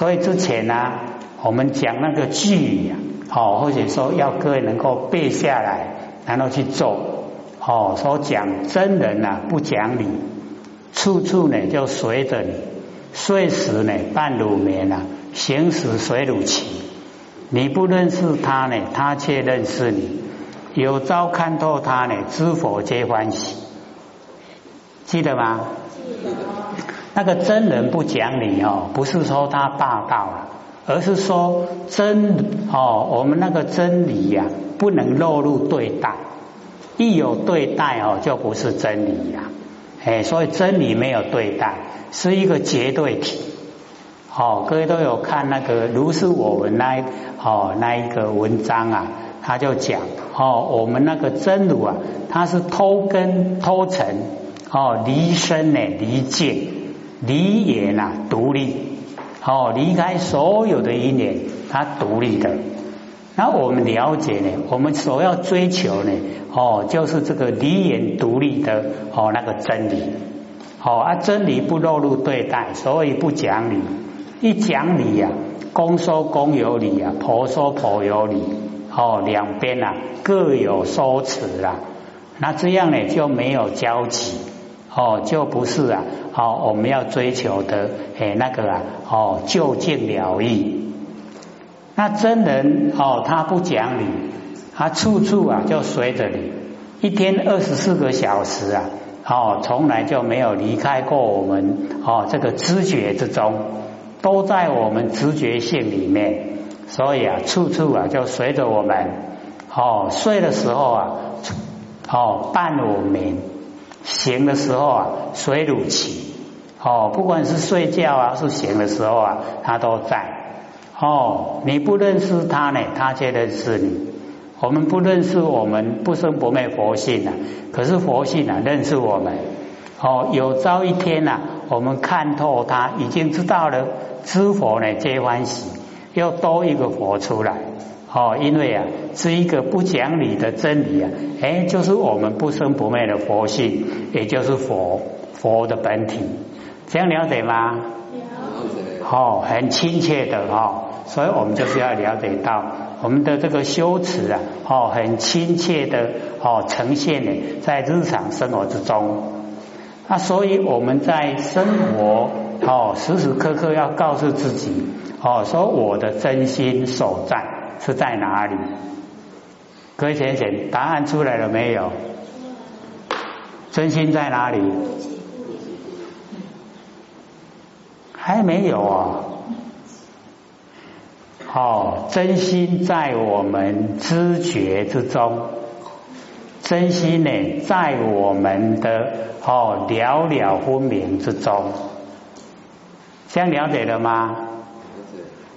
所以之前呢，我们讲那个句呀，哦，或者说要各位能够背下来，然后去做，哦，说讲真人呐不讲理，处处呢就随着你，睡时呢半乳眠啊，行时随如棋，你不认识他呢，他却认识你，有朝看透他呢，知否皆欢喜，记得吗？那个真人不讲理哦，不是说他霸道了，而是说真哦，我们那个真理呀，不能落入对待，一有对待哦，就不是真理呀。哎，所以真理没有对待，是一个绝对体。哦，各位都有看那个如是我闻那哦那一个文章啊，他就讲哦，我们那个真如啊，它是偷根偷尘哦，离身呢离界。离也呐，独立哦，离开所有的因缘，它独立的。那我们了解呢，我们所要追求呢，哦，就是这个离言独立的哦，那个真理。哦啊，真理不落入对待，所以不讲理。一讲理呀，公说公有理呀，婆说婆有理。哦，两边呐各有说辞啦，那这样呢就没有交集。哦，就不是啊。好，我们要追求的，哎，那个啊，哦，就近了义。那真人哦，他不讲理，他处处啊就随着你，一天二十四个小时啊，哦，从来就没有离开过我们哦，这个知觉之中，都在我们直觉性里面，所以啊，处处啊就随着我们。哦，睡的时候啊，哦，伴我眠。醒的时候啊，水乳起哦，不管是睡觉啊，是醒的时候啊，他都在哦。你不认识他呢，他却认识你。我们不认识我们不生不灭佛性啊，可是佛性啊认识我们哦。有朝一天呐，我们看透他，已经知道了知佛呢皆欢喜，又多一个佛出来。哦，因为啊，是一个不讲理的真理啊，哎，就是我们不生不灭的佛性，也就是佛佛的本体，这样了解吗？了解。哦，很亲切的哈，所以我们就是要了解到我们的这个修持啊，哦，很亲切的哦呈现呢，在日常生活之中。那所以我们在生活哦，时时刻刻要告诉自己哦，说我的真心所在。是在哪里？各位先生，答案出来了没有？真心在哪里？还没有啊！哦，真心在我们知觉之中，真心呢，在我们的哦了了分明之中，这样了解了吗？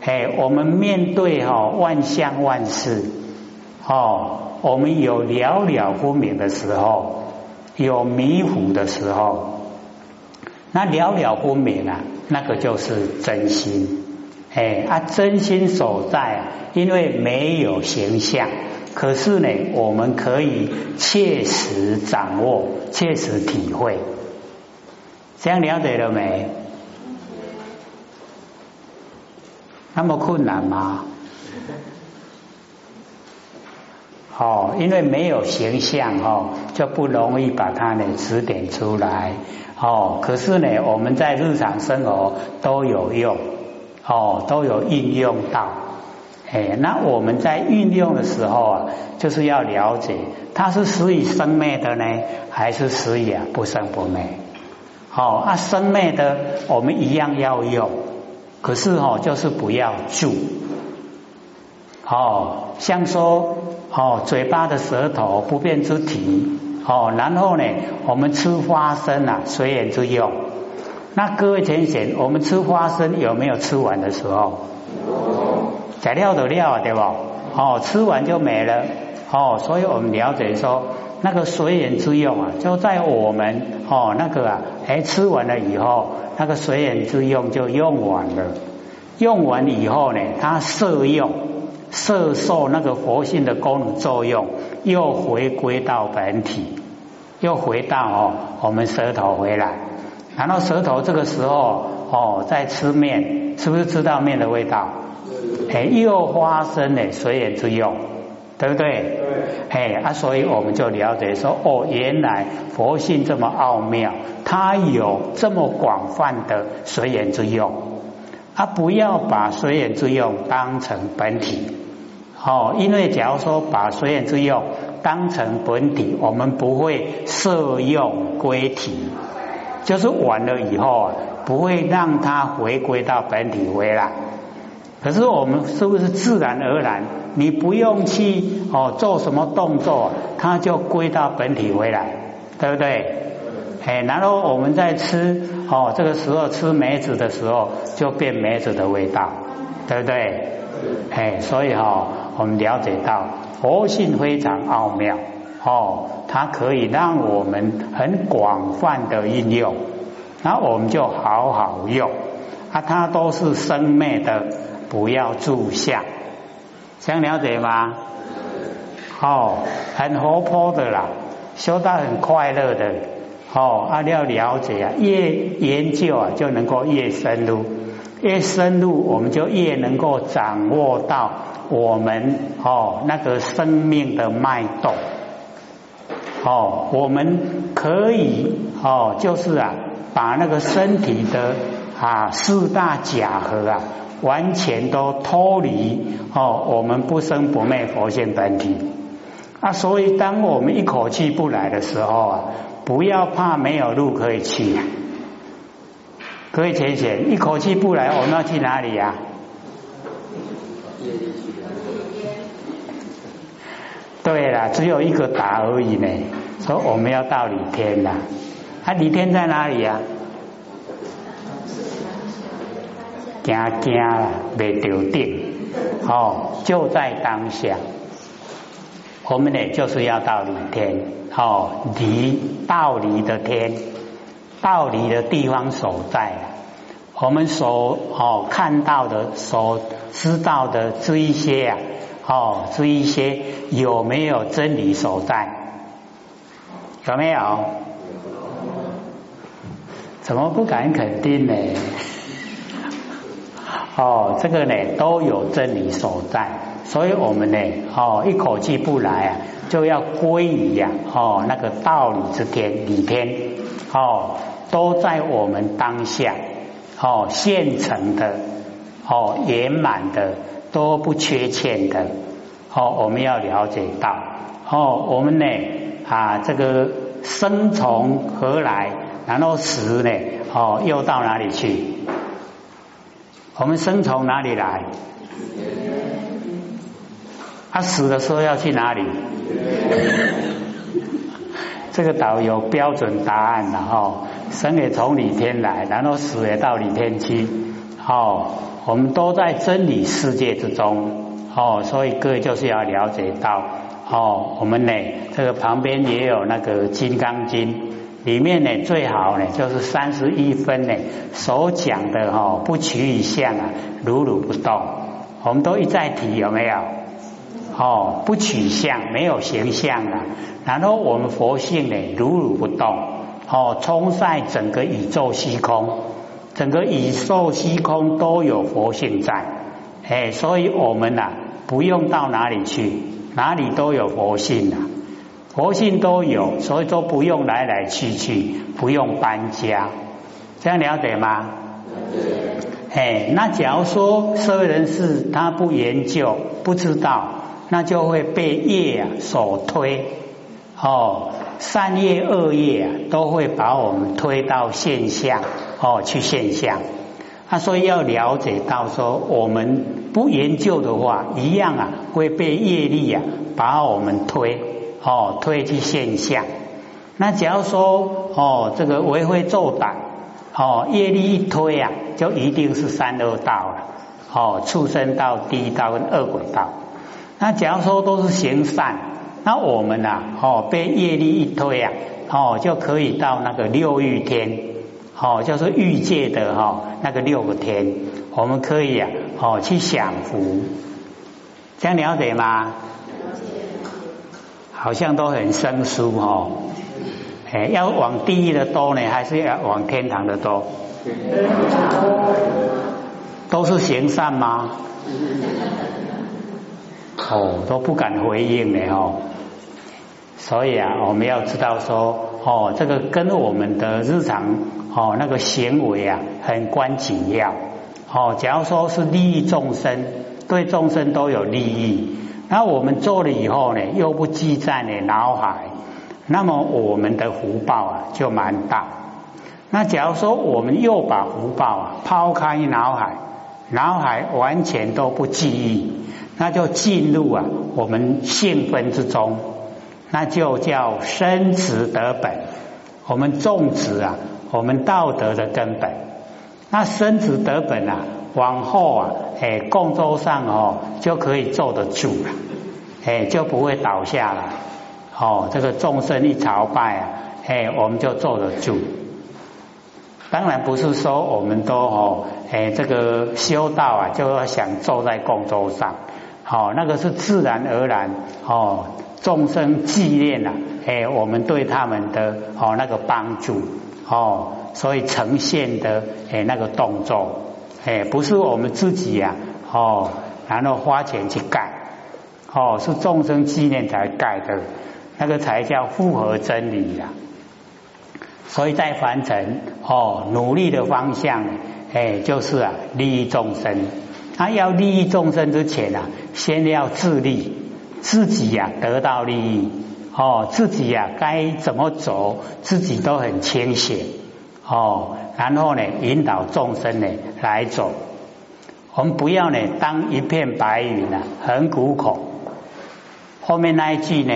哎，我们面对哈万象万事，哦，我们有了了分明的时候，有迷糊的时候，那了了分明啊，那个就是真心。哎，啊，真心所在啊，因为没有形象，可是呢，我们可以切实掌握，切实体会。这样了解了没？那么困难吗？哦，因为没有形象哦，就不容易把它呢指点出来哦。可是呢，我们在日常生活都有用哦，都有运用到。哎，那我们在运用的时候啊，就是要了解它是使以生灭的呢，还是使以啊不生不灭？哦，啊生灭的我们一样要用。可是哦，就是不要住哦，像说哦，嘴巴的舌头不变之体哦，然后呢，我们吃花生啊，随缘之用。那各位天贤，我们吃花生有没有吃完的时候？材料的料对不？哦，吃完就没了哦，所以我们了解说，那个随缘之用啊，就在我们哦那个啊，哎吃完了以后。那个随缘之用就用完了，用完以后呢，它摄用、摄受那个佛性的功能作用，又回归到本体，又回到哦我们舌头回来，然后舌头这个时候哦在吃面，是不是知道面的味道？哎，又发生了随缘之用，对不对？对。哎啊，所以我们就了解说，哦，原来佛性这么奥妙，它有这么广泛的随缘之用，啊，不要把随缘之用当成本体。哦，因为假如说把随缘之用当成本体，我们不会摄用归体，就是完了以后啊，不会让它回归到本体回来。可是我们是不是自然而然？你不用去哦做什么动作，它就归到本体回来，对不对？哎，然后我们在吃哦，这个时候吃梅子的时候，就变梅子的味道，对不对？哎，所以哈。我们了解到佛性非常奥妙哦，它可以让我们很广泛的应用，那我们就好好用啊，它都是生灭的，不要住相，想了解吗？哦，很活泼的啦，修到很快乐的哦，啊要了解啊，越研究啊就能够越深入，越深入我们就越能够掌握到。我们哦，那个生命的脉动哦，我们可以哦，就是啊，把那个身体的啊四大假合啊，完全都脱离哦，我们不生不灭佛性本体啊。所以，当我们一口气不来的时候啊，不要怕没有路可以去。各位浅浅，一口气不来，我们要去哪里呀？对了，只有一个答而已呢。说我们要到李天了，啊，李天在哪里呀？惊惊啦，未丢定，哦，就在当下。我们呢，就是要到李天，哦，离道离的天，道离的地方所在。我们所哦看到的、所知道的这一些啊。哦，这一些有没有真理所在？有没有？怎么不敢肯定呢？哦，这个呢都有真理所在，所以我们呢，哦，一口气不来啊，就要归于呀，哦，那个道理之天、理天，哦，都在我们当下，哦，现成的，哦，圆满的。都不缺欠的，哦，我们要了解到，哦，我们呢啊，这个生从何来，然后死呢，哦，又到哪里去？我们生从哪里来？他死的时候要去哪里？这个导有标准答案的哦，生也从里天来，然后死也到里天去，哦。我们都在真理世界之中哦，所以各位就是要了解到哦，我们呢这个旁边也有那个《金刚经》，里面呢最好呢就是三十一分呢所讲的哈不取一相啊，如如不动。我们都一再提有没有？哦，不取相，没有形象啊。然后我们佛性呢如如不动，哦，充塞整个宇宙虚空。整个宇宙虚空都有佛性在，哎，所以我们呐不用到哪里去，哪里都有佛性呐，佛性都有，所以说不用来来去去，不用搬家，这样了解吗？哎，那假如说社会人士他不研究，不知道，那就会被业啊所推，哦，善业恶业啊都会把我们推到现象。哦，去现象，他说要了解到说，我们不研究的话，一样啊会被业力啊把我们推哦推去现象。那假如说哦这个为非作歹哦业力一推啊，就一定是三恶道了哦，畜生道、地道跟恶鬼道。那假如说都是行善，那我们呐哦被业力一推啊哦就可以到那个六欲天。哦，叫做欲界的哈那个六个天，我们可以啊，哦去享福，这样了解吗？好像都很生疏哈，哎，要往地狱的多呢，还是要往天堂的多？都是行善吗？哦，都不敢回应呢哦。所以啊，我们要知道说，哦，这个跟我们的日常哦那个行为啊很关紧要。哦，假如说是利益众生，对众生都有利益，那我们做了以后呢，又不记在你脑海，那么我们的福报啊就蛮大。那假如说我们又把福报啊抛开脑海，脑海完全都不记忆，那就进入啊我们性分之中。那就叫生殖得本，我们种植啊，我们道德的根本。那生殖得本啊，往后啊，哎，共州上哦，就可以坐得住了，哎，就不会倒下来。哦，这个众生一朝拜啊，哎，我们就坐得住。当然不是说我们都哦，哎，这个修道啊，就要想坐在供桌上，哦，那个是自然而然哦。众生纪念呐，哎，我们对他们的哦那个帮助哦，所以呈现的哎那个动作，哎，不是我们自己呀哦，然后花钱去盖哦，是众生纪念才盖的，那个才叫符合真理呀。所以在凡尘哦，努力的方向哎，就是啊利益众生。他要利益众生之前啊，先要自利。自己呀得到利益哦，自己呀该怎么走，自己都很清醒哦。然后呢，引导众生呢来走。我们不要呢当一片白云啊，很苦口。后面那一句呢，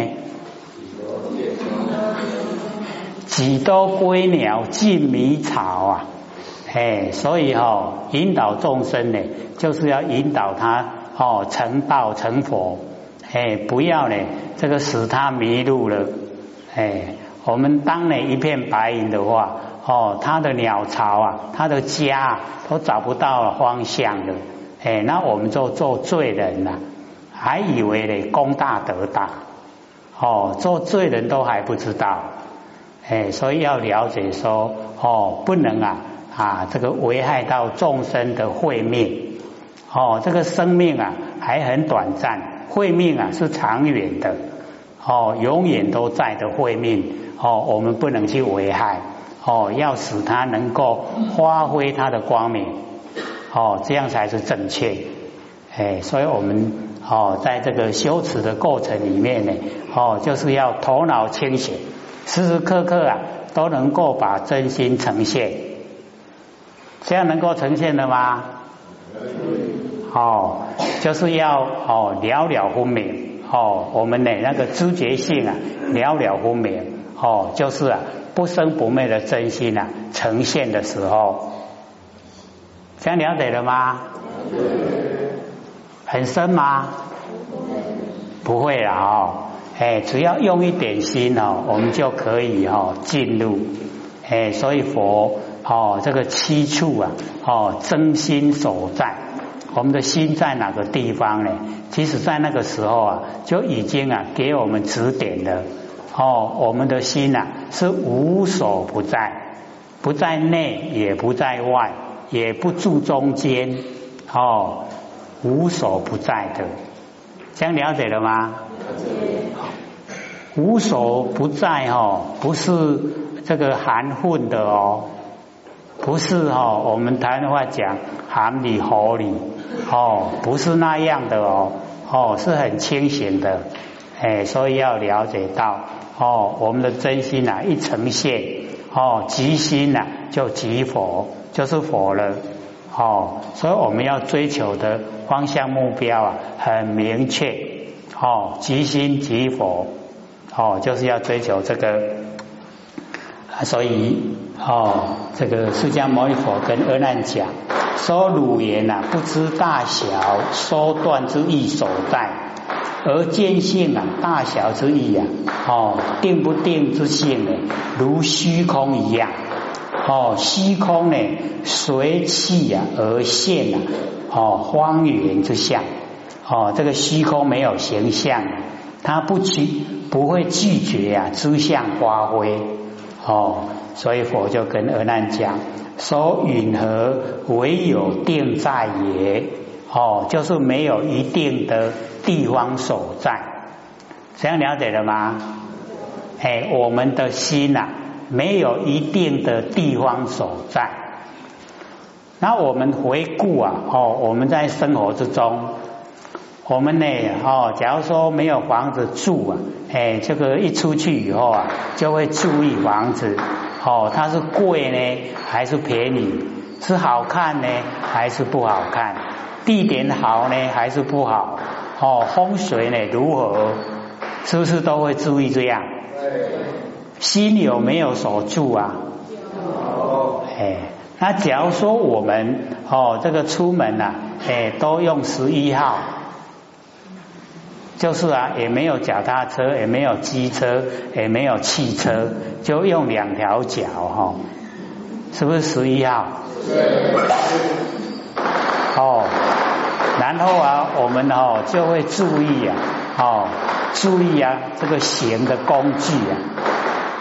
几多归鸟尽迷草啊，哎，所以哈引导众生呢，就是要引导他哦成道成佛。哎，不要呢，这个使他迷路了。哎，我们当了一片白云的话，哦，他的鸟巢啊，他的家都找不到方向了。哎，那我们就做罪人了，还以为呢功大德大。哦，做罪人都还不知道。哎，所以要了解说，哦，不能啊啊，这个危害到众生的慧命。哦，这个生命啊还很短暂。慧命啊是长远的哦，永远都在的慧命哦，我们不能去危害哦，要使它能够发挥它的光明哦，这样才是正确。哎，所以我们哦，在这个修持的过程里面呢哦，就是要头脑清醒，时时刻刻啊都能够把真心呈现，这样能够呈现的吗？哦，就是要哦了了分明。哦，我们的那个知觉性啊了了分明哦，就是啊不生不灭的真心啊呈现的时候，这样了解了吗？很深吗？不会了哦，哎，只要用一点心哦，我们就可以哦进入哎，所以佛哦这个七处啊哦真心所在。我们的心在哪个地方呢？其实，在那个时候啊，就已经啊给我们指点了。哦，我们的心呐是无所不在，不在内，也不在外，也不住中间。哦，无所不在的，这样了解了吗？无所不在哦，不是这个含混的哦。不是哦，我们台湾话讲含里合里哦，不是那样的哦，哦是很清醒的，哎，所以要了解到哦，我们的真心呐一呈现哦，即心呐就即佛，就是佛了哦，所以我们要追求的方向目标啊很明确哦，即心即佛哦，就是要追求这个。所以，哦，这个释迦牟尼佛跟阿难讲，说汝言呐，不知大小缩断之意所在，而见性啊，大小之意啊，哦，定不定之性呢，如虚空一样，哦，虚空呢，随气啊而现啊，哦，荒原之相，哦，这个虚空没有形象，它不拒不会拒绝啊，诸相发挥。哦，所以佛就跟阿难讲：说允和唯有定在也，哦，就是没有一定的地方所在，这样了解了吗？哎，我们的心呐，没有一定的地方所在。那我们回顾啊，哦，我们在生活之中，我们呢，哦，假如说没有房子住啊，哎，这个一出去以后啊，就会注意房子，哦，它是贵呢还是便宜？是好看呢还是不好看？地点好呢还是不好？哦，风水呢如何？是不是都会注意这样？心有没有守住啊？有。哎，那假如说我们哦，这个出门呐，哎，都用十一号，就是啊，也没有脚踏车，也没有机车，也没有汽车，就用两条脚哈，是不是十一号？对。哦，然后啊，我们哦就会注意啊，哦。注意啊，这个行的工具啊，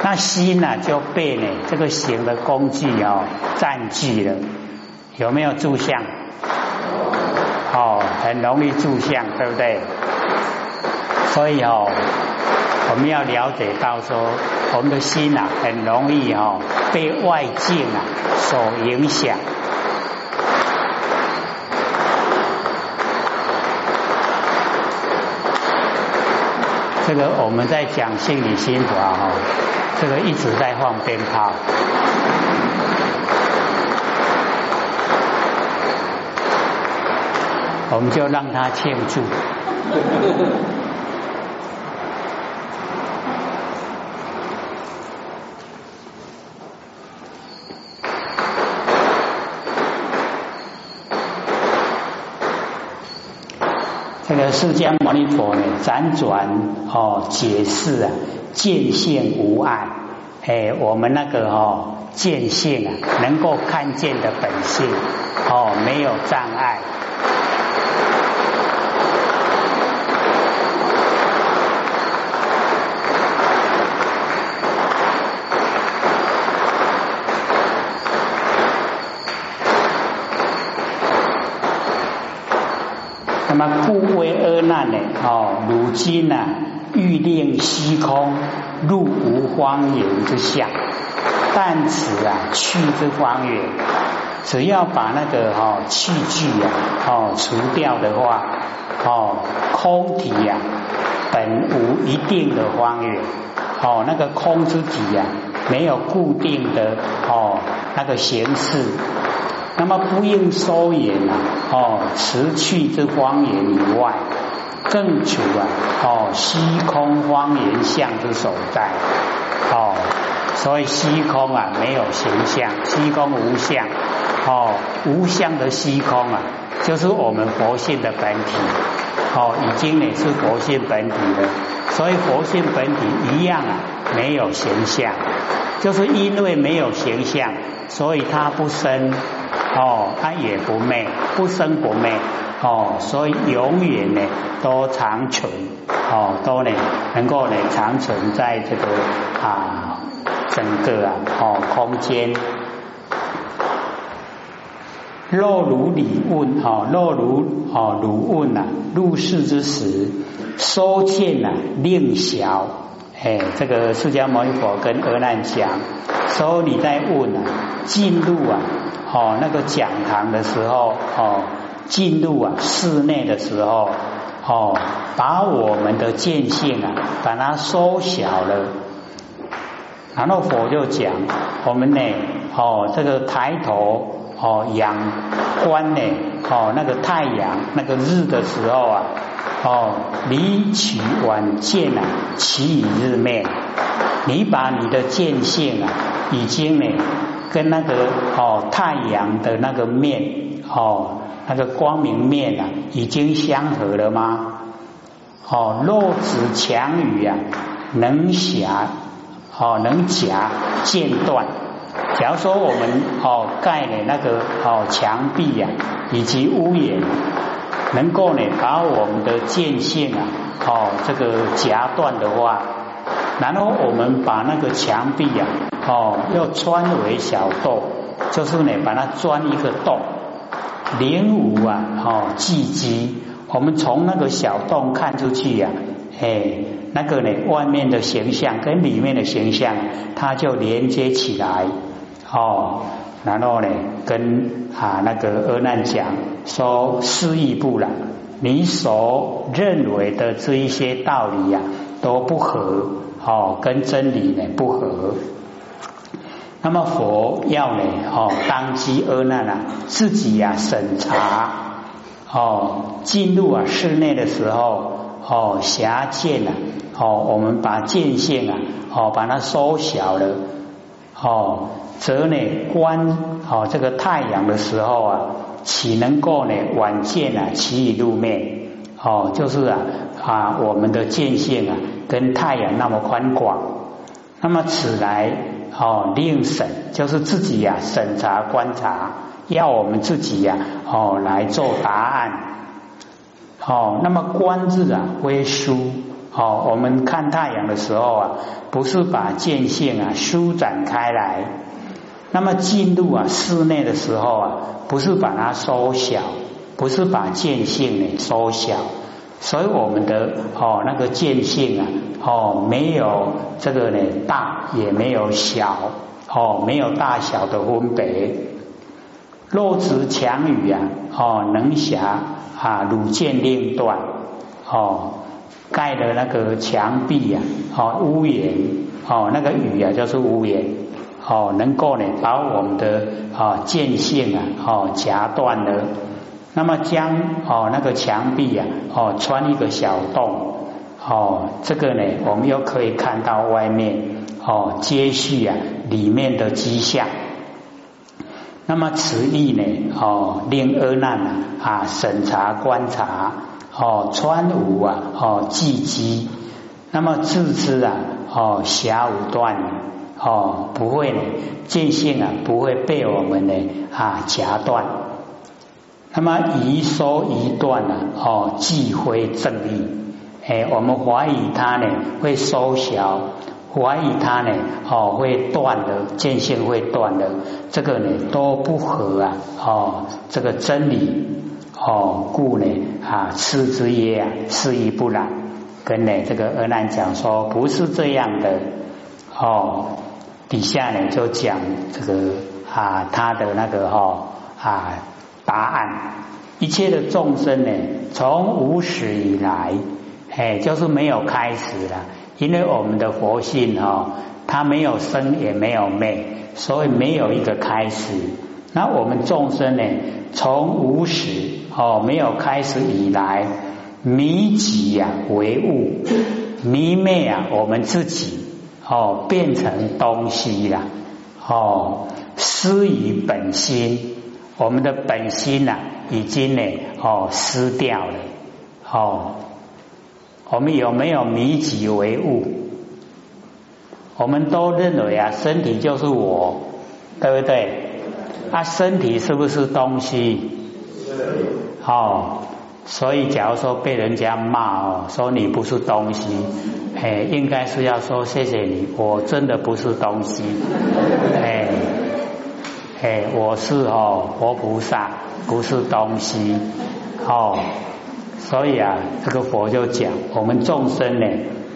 那心呢就被呢这个行的工具哦占据了，有没有住相？哦，很容易住相，对不对？所以哦，我们要了解到说，我们的心啊很容易哦被外境啊所影响。这个我们在讲心理心法哈，这个一直在放鞭炮，我们就让他庆祝。释迦牟尼佛呢，辗转哦解释啊，见性无碍，哎，我们那个哦见性啊，能够看见的本性哦，没有障碍。那么故为恶难呢？哦，如今呢，欲令虚空入无荒原之下，但此啊去之荒原，只要把那个哦器具啊哦除掉的话，哦空体呀本无一定的荒原，哦那个空之体呀没有固定的哦那个形式。那么不应收言啊，哦，辞去之荒言以外，更除啊，哦，虚空荒言相之所在，哦，所以虚空啊没有形象，虚空无相，哦，无相的虚空啊，就是我们佛性的本体，哦，已经也是佛性本体了，所以佛性本体一样啊没有形象，就是因为没有形象，所以它不生。哦，它也不灭，不生不灭，哦，所以永远呢都长存，哦，都呢能够呢长存在这个啊整个啊哦空间。若如理问，哦，若如哦如问呐，入世之时，收见呐令小，哎，这个释迦牟尼佛跟阿难讲，说你在问啊，进入啊。哦，那个讲堂的时候，哦，进入啊室内的时候，哦，把我们的见性啊，把它缩小了。然后佛就讲，我们呢，哦，这个抬头，哦，仰观呢，哦，那个太阳，那个日的时候啊，哦，离取晚见啊，其以日面，你把你的见性啊，已经呢。跟那个哦太阳的那个面哦那个光明面啊，已经相合了吗？哦，若指强雨啊，能狭哦能夹间断。假如说我们哦盖的那个哦墙壁呀，以及屋檐，能够呢把我们的间线啊哦这个夹断的话，然后我们把那个墙壁呀。哦，要穿为小洞，就是呢把它钻一个洞，灵武啊，哦，聚机，我们从那个小洞看出去呀，哎，那个呢外面的形象跟里面的形象，它就连接起来，哦，然后呢跟啊那个阿难讲说失意不了，你所认为的这一些道理呀都不合，哦，跟真理呢不合。那么佛要呢，哦，当机阿难啊，自己呀审查，哦，进入啊室内的时候，哦，狭见啊，哦，我们把见线啊，哦，把它缩小了，哦，则呢观哦这个太阳的时候啊，岂能够呢晚见啊其以入面，哦，就是啊啊我们的见线啊跟太阳那么宽广，那么此来。哦，另审就是自己呀，审查观察，要我们自己呀，哦来做答案。哦，那么观字啊，微疏。哦，我们看太阳的时候啊，不是把见线啊舒展开来。那么进入啊室内的时候啊，不是把它缩小，不是把见线呢缩小。所以我们的哦那个见性啊哦没有这个呢大也没有小哦没有大小的分别。若执强语啊哦能辖啊汝见令断哦盖的那个墙壁呀哦屋檐哦那个雨啊就是屋檐哦能够呢把我们的啊见性啊哦夹断了。那么将哦那个墙壁呀哦穿一个小洞哦这个呢我们又可以看到外面哦接续啊里面的迹象。那么此意呢哦令阿难啊啊审查观察哦穿无啊哦寂机，那么自知啊哦狭无断哦不会呢见性啊不会被我们呢啊夹断。那么一收一断呢？哦，既非正义，哎，我们怀疑它呢会收小，怀疑它呢哦会断的，见性会断的，这个呢都不合啊！哦，这个真理哦，故呢啊，次之曰啊，是亦不然。跟呢这个阿难讲说，不是这样的哦。底下呢就讲这个啊，他的那个哈啊。答案，一切的众生呢，从无始以来，哎，就是没有开始了。因为我们的佛性哈，它没有生也没有灭，所以没有一个开始。那我们众生呢，从无始哦，没有开始以来，迷己呀为物，迷昧啊，我们自己哦，变成东西了哦，失于本心。我们的本心呐，已经呢哦失掉了哦。我们有没有迷己为物？我们都认为啊，身体就是我，对不对？啊，身体是不是东西？哦，所以假如说被人家骂哦，说你不是东西，哎，应该是要说谢谢你，我真的不是东西，哎。哎，我是哦，活菩萨不是东西哦，所以啊，这个佛就讲，我们众生呢，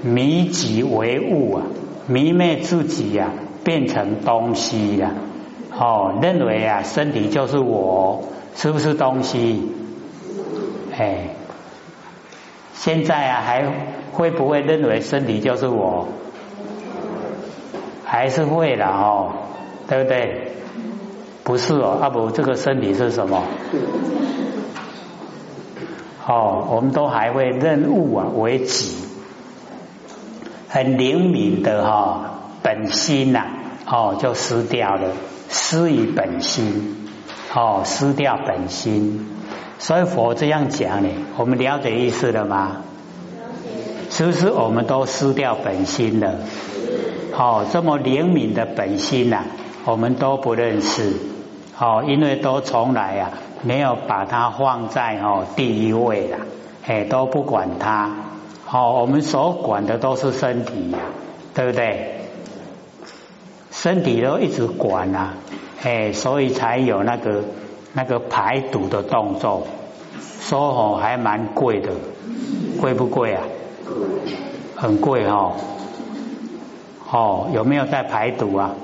迷己为物啊，迷昧自己呀，变成东西了哦，认为啊，身体就是我，是不是东西？哎，现在啊，还会不会认为身体就是我？还是会的哦，对不对？不是哦，阿伯，这个身体是什么？哦，我们都还会认物啊为己，很灵敏的哈本心呐，哦就失掉了，失于本心，哦失掉本心，所以佛这样讲呢，我们了解意思了吗？是不是我们都失掉本心了？哦，这么灵敏的本心呐，我们都不认识。哦，因为都从来啊没有把它放在哦第一位了，哎都不管它。哦，我们所管的都是身体呀，对不对？身体都一直管啊，哎，所以才有那个那个排毒的动作，说哦还蛮贵的，贵不贵啊？很贵哈。哦，有没有在排毒啊？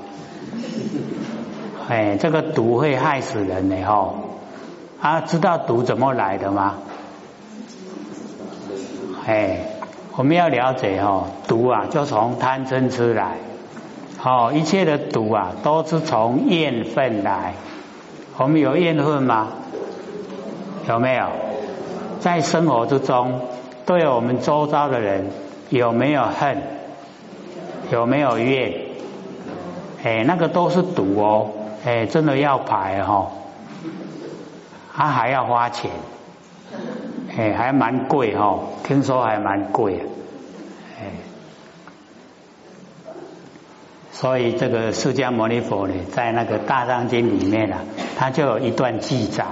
哎，这个毒会害死人的哈。啊，知道毒怎么来的吗？哎，我们要了解哦，毒啊就从贪嗔痴来。好，一切的毒啊都是从怨愤来。我们有怨恨吗？有没有？在生活之中，对我们周遭的人有没有恨？有没有怨？哎，那个都是毒哦，哎，真的要排哈，他还要花钱，哎，还蛮贵哈，听说还蛮贵啊，哎，所以这个释迦牟尼佛呢，在那个大藏经里面啊，他就有一段记载，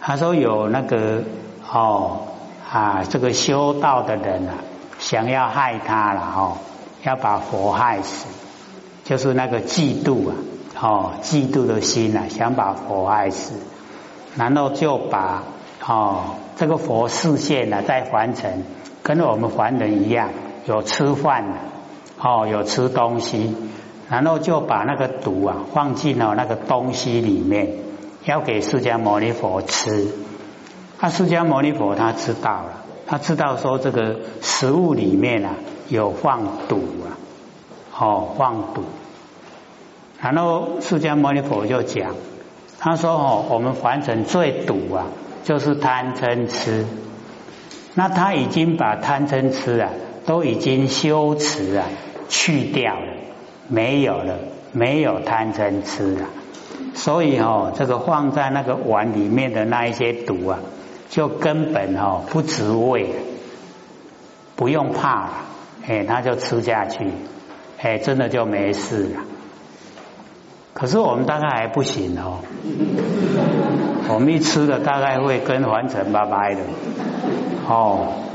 他说有那个哦啊，这个修道的人啊，想要害他了哦。要把佛害死，就是那个嫉妒啊，哦，嫉妒的心啊，想把佛害死，然后就把哦这个佛视线呢，在凡尘，跟我们凡人一样，有吃饭的，哦，有吃东西，然后就把那个毒啊放进了那个东西里面，要给释迦牟尼佛吃。那释迦牟尼佛他知道了，他知道说这个食物里面啊。有放毒啊，哦，放毒。然后释迦牟尼佛就讲，他说哦，我们凡尘最毒啊，就是贪嗔痴。那他已经把贪嗔痴啊，都已经修持啊，去掉了，没有了，没有贪嗔痴了。所以哦，这个放在那个碗里面的那一些毒啊，就根本哦不值味，不用怕了。哎，他就吃下去，哎，真的就没事了。可是我们大概还不行哦，我们一吃了大概会跟完成拜拜的，哦。